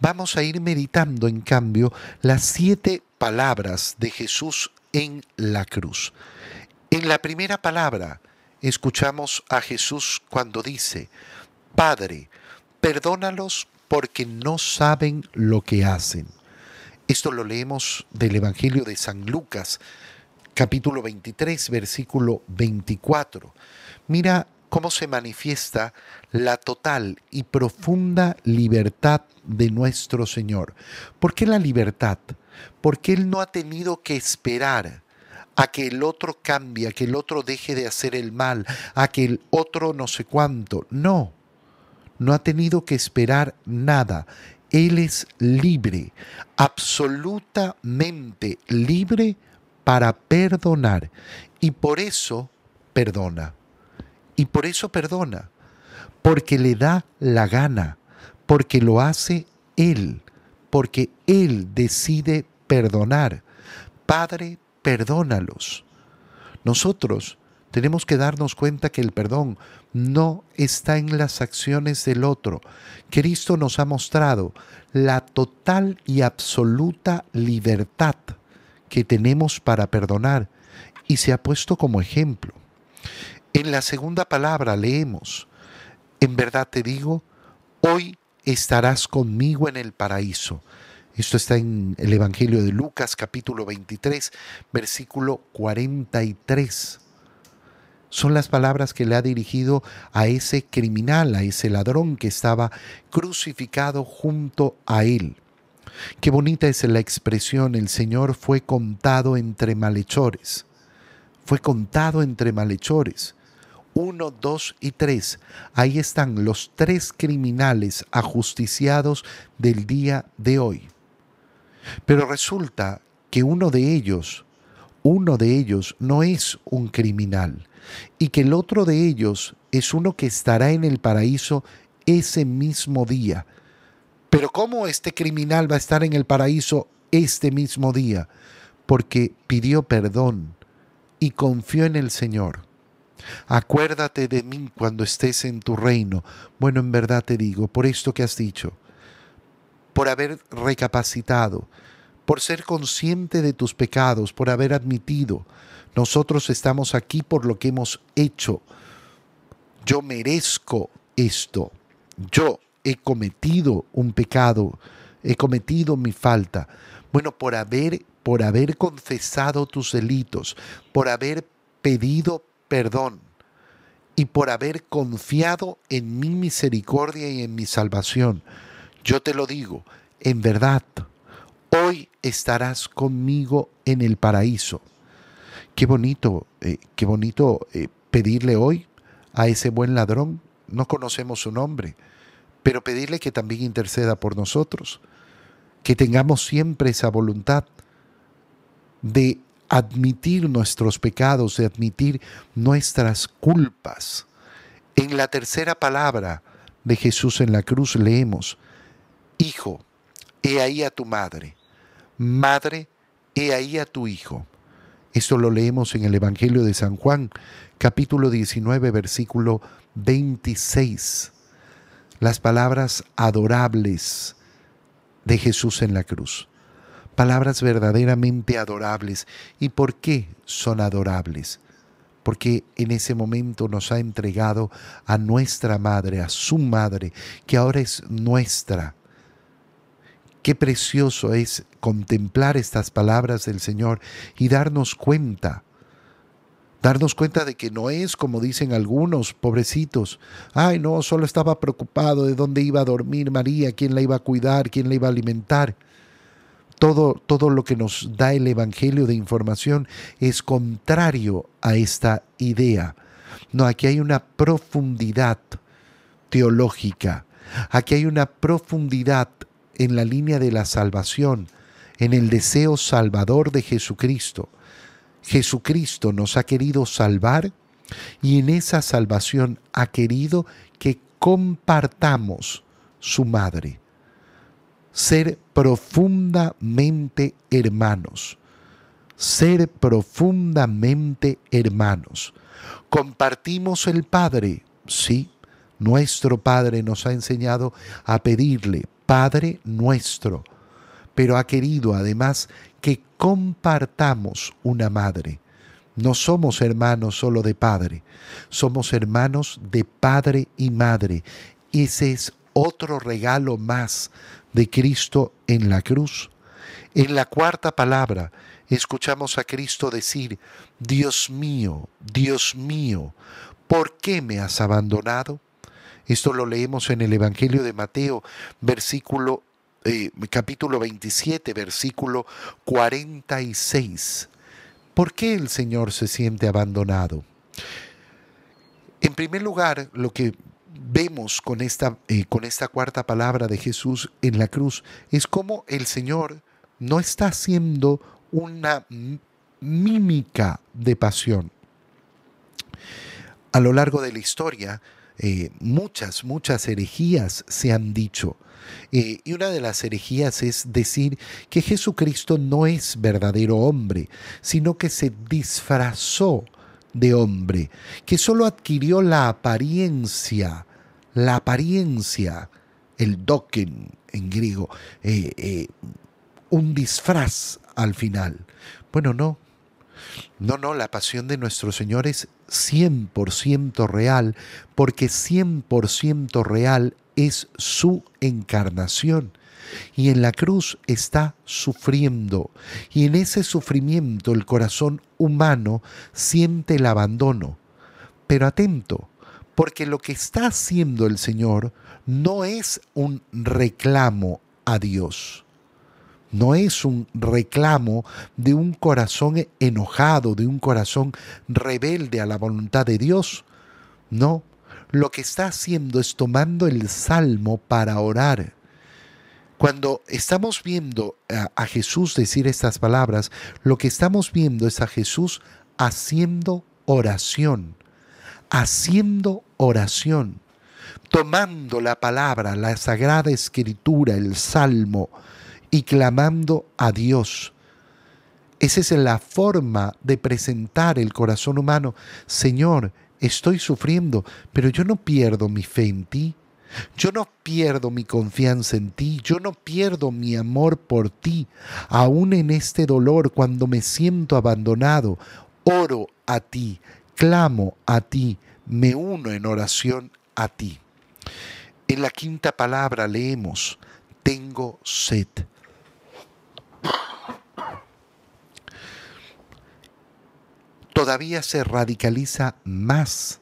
vamos a ir meditando en cambio las siete palabras de Jesús en la cruz. En la primera palabra escuchamos a Jesús cuando dice, Padre, perdónalos porque no saben lo que hacen. Esto lo leemos del Evangelio de San Lucas, capítulo 23, versículo 24. Mira cómo se manifiesta la total y profunda libertad de nuestro Señor. ¿Por qué la libertad? Porque Él no ha tenido que esperar a que el otro cambie, a que el otro deje de hacer el mal, a que el otro no sé cuánto. No, no ha tenido que esperar nada. Él es libre, absolutamente libre para perdonar. Y por eso perdona. Y por eso perdona. Porque le da la gana. Porque lo hace Él. Porque Él decide perdonar. Padre, perdónalos. Nosotros tenemos que darnos cuenta que el perdón no está en las acciones del otro. Cristo nos ha mostrado la total y absoluta libertad que tenemos para perdonar y se ha puesto como ejemplo. En la segunda palabra leemos, en verdad te digo, hoy estarás conmigo en el paraíso. Esto está en el Evangelio de Lucas capítulo 23, versículo 43 son las palabras que le ha dirigido a ese criminal, a ese ladrón que estaba crucificado junto a él. Qué bonita es la expresión, el Señor fue contado entre malhechores. Fue contado entre malhechores. Uno, dos y tres. Ahí están los tres criminales ajusticiados del día de hoy. Pero resulta que uno de ellos, uno de ellos no es un criminal y que el otro de ellos es uno que estará en el paraíso ese mismo día. Pero ¿cómo este criminal va a estar en el paraíso este mismo día? Porque pidió perdón y confió en el Señor. Acuérdate de mí cuando estés en tu reino. Bueno, en verdad te digo, por esto que has dicho, por haber recapacitado, por ser consciente de tus pecados, por haber admitido, nosotros estamos aquí por lo que hemos hecho. Yo merezco esto. Yo he cometido un pecado, he cometido mi falta. Bueno, por haber por haber confesado tus delitos, por haber pedido perdón y por haber confiado en mi misericordia y en mi salvación. Yo te lo digo, en verdad, hoy estarás conmigo en el paraíso. Qué bonito, eh, qué bonito eh, pedirle hoy a ese buen ladrón, no conocemos su nombre, pero pedirle que también interceda por nosotros, que tengamos siempre esa voluntad de admitir nuestros pecados, de admitir nuestras culpas. En la tercera palabra de Jesús en la cruz leemos, Hijo, he ahí a tu madre, Madre, he ahí a tu Hijo. Esto lo leemos en el Evangelio de San Juan, capítulo 19, versículo 26. Las palabras adorables de Jesús en la cruz. Palabras verdaderamente adorables. ¿Y por qué son adorables? Porque en ese momento nos ha entregado a nuestra madre, a su madre, que ahora es nuestra Qué precioso es contemplar estas palabras del Señor y darnos cuenta, darnos cuenta de que no es como dicen algunos pobrecitos, ay no, solo estaba preocupado de dónde iba a dormir María, quién la iba a cuidar, quién la iba a alimentar. Todo, todo lo que nos da el Evangelio de información es contrario a esta idea. No, aquí hay una profundidad teológica, aquí hay una profundidad en la línea de la salvación, en el deseo salvador de Jesucristo. Jesucristo nos ha querido salvar y en esa salvación ha querido que compartamos su madre. Ser profundamente hermanos. Ser profundamente hermanos. Compartimos el Padre, sí. Nuestro Padre nos ha enseñado a pedirle Padre nuestro, pero ha querido además que compartamos una madre. No somos hermanos solo de padre, somos hermanos de padre y madre. Ese es otro regalo más de Cristo en la cruz. En la cuarta palabra escuchamos a Cristo decir, Dios mío, Dios mío, ¿por qué me has abandonado? Esto lo leemos en el Evangelio de Mateo, eh, capítulo 27, versículo 46. ¿Por qué el Señor se siente abandonado? En primer lugar, lo que vemos con esta, eh, con esta cuarta palabra de Jesús en la cruz es cómo el Señor no está haciendo una mímica de pasión. A lo largo de la historia, eh, muchas, muchas herejías se han dicho eh, y una de las herejías es decir que Jesucristo no es verdadero hombre, sino que se disfrazó de hombre, que solo adquirió la apariencia, la apariencia, el doken en griego, eh, eh, un disfraz al final. Bueno, no, no, no, la pasión de nuestro Señor es 100% real, porque 100% real es su encarnación. Y en la cruz está sufriendo. Y en ese sufrimiento el corazón humano siente el abandono. Pero atento, porque lo que está haciendo el Señor no es un reclamo a Dios. No es un reclamo de un corazón enojado, de un corazón rebelde a la voluntad de Dios. No, lo que está haciendo es tomando el salmo para orar. Cuando estamos viendo a, Jesús decir estas palabras, lo que estamos viendo es a Jesús haciendo oración, haciendo oración, tomando la palabra, la sagrada escritura, el salmo y clamando a Dios. Esa es la forma de presentar el corazón humano. Señor, estoy sufriendo, pero yo no pierdo mi fe en ti. Yo no pierdo mi confianza en ti, yo no pierdo mi amor por ti, aún en este dolor cuando me siento abandonado, oro a ti, clamo a ti, me uno en oración a ti. En la quinta palabra leemos, tengo sed. todavía se radicaliza más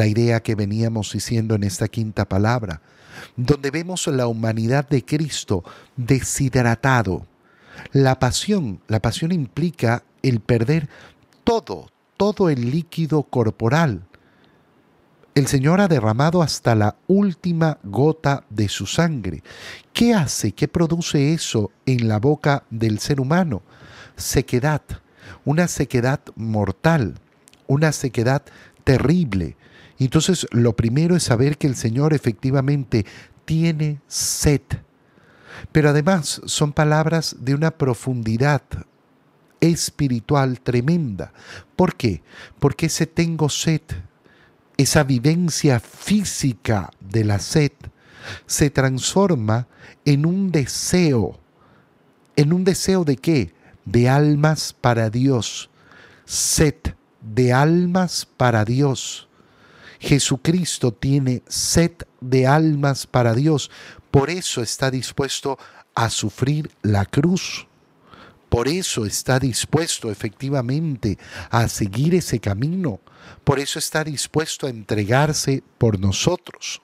la idea que veníamos diciendo en esta quinta palabra, donde vemos la humanidad de Cristo deshidratado. La pasión, la pasión implica el perder todo, todo el líquido corporal. El Señor ha derramado hasta la última gota de su sangre. ¿Qué hace? ¿Qué produce eso en la boca del ser humano? Sequedad, una sequedad mortal, una sequedad terrible. Entonces, lo primero es saber que el Señor efectivamente tiene sed. Pero además son palabras de una profundidad espiritual tremenda. ¿Por qué? Porque ese tengo sed, esa vivencia física de la sed, se transforma en un deseo. ¿En un deseo de qué? de almas para Dios, sed de almas para Dios. Jesucristo tiene sed de almas para Dios, por eso está dispuesto a sufrir la cruz. Por eso está dispuesto efectivamente a seguir ese camino. Por eso está dispuesto a entregarse por nosotros.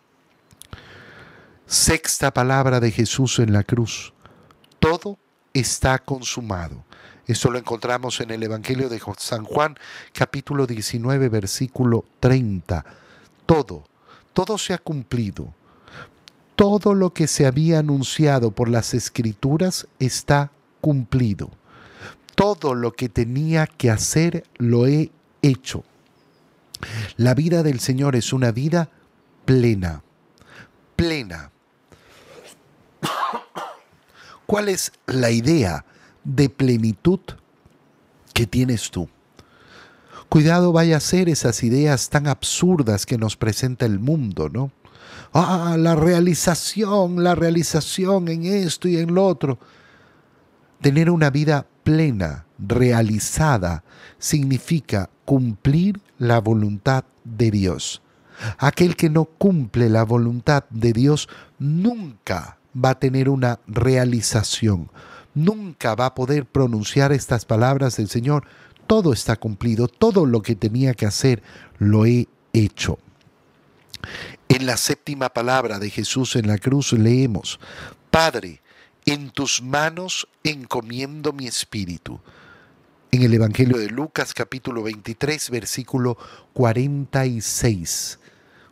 Sexta palabra de Jesús en la cruz. Todo está consumado. Esto lo encontramos en el Evangelio de San Juan, capítulo 19, versículo 30. Todo, todo se ha cumplido. Todo lo que se había anunciado por las escrituras está cumplido. Todo lo que tenía que hacer lo he hecho. La vida del Señor es una vida plena, plena. ¿Cuál es la idea de plenitud que tienes tú? Cuidado vaya a ser esas ideas tan absurdas que nos presenta el mundo, ¿no? Ah, la realización, la realización en esto y en lo otro. Tener una vida plena, realizada, significa cumplir la voluntad de Dios. Aquel que no cumple la voluntad de Dios nunca va a tener una realización, nunca va a poder pronunciar estas palabras del Señor. Todo está cumplido, todo lo que tenía que hacer lo he hecho. En la séptima palabra de Jesús en la cruz leemos, Padre, en tus manos encomiendo mi espíritu. En el Evangelio de Lucas capítulo 23 versículo 46.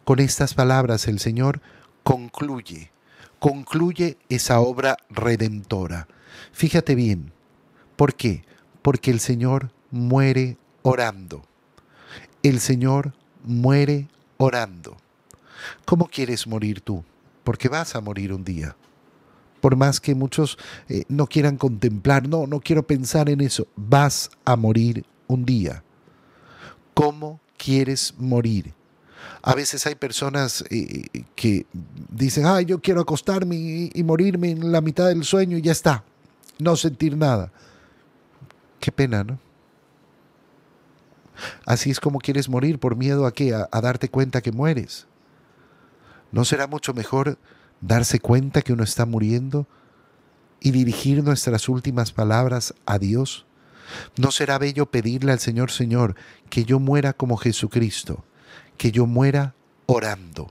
Con estas palabras el Señor concluye, concluye esa obra redentora. Fíjate bien, ¿por qué? Porque el Señor muere orando. El Señor muere orando. ¿Cómo quieres morir tú? Porque vas a morir un día. Por más que muchos eh, no quieran contemplar, no, no quiero pensar en eso, vas a morir un día. ¿Cómo quieres morir? A veces hay personas eh, que dicen, ah, yo quiero acostarme y, y, morirme en la mitad del sueño y ya está, no sentir nada. Qué pena, ¿no? Así es como quieres morir por miedo a qué? A, a darte cuenta que mueres. ¿No será mucho mejor darse cuenta que uno está muriendo y dirigir nuestras últimas palabras a Dios? ¿No será bello pedirle al Señor, Señor, que yo muera como Jesucristo, que yo muera orando?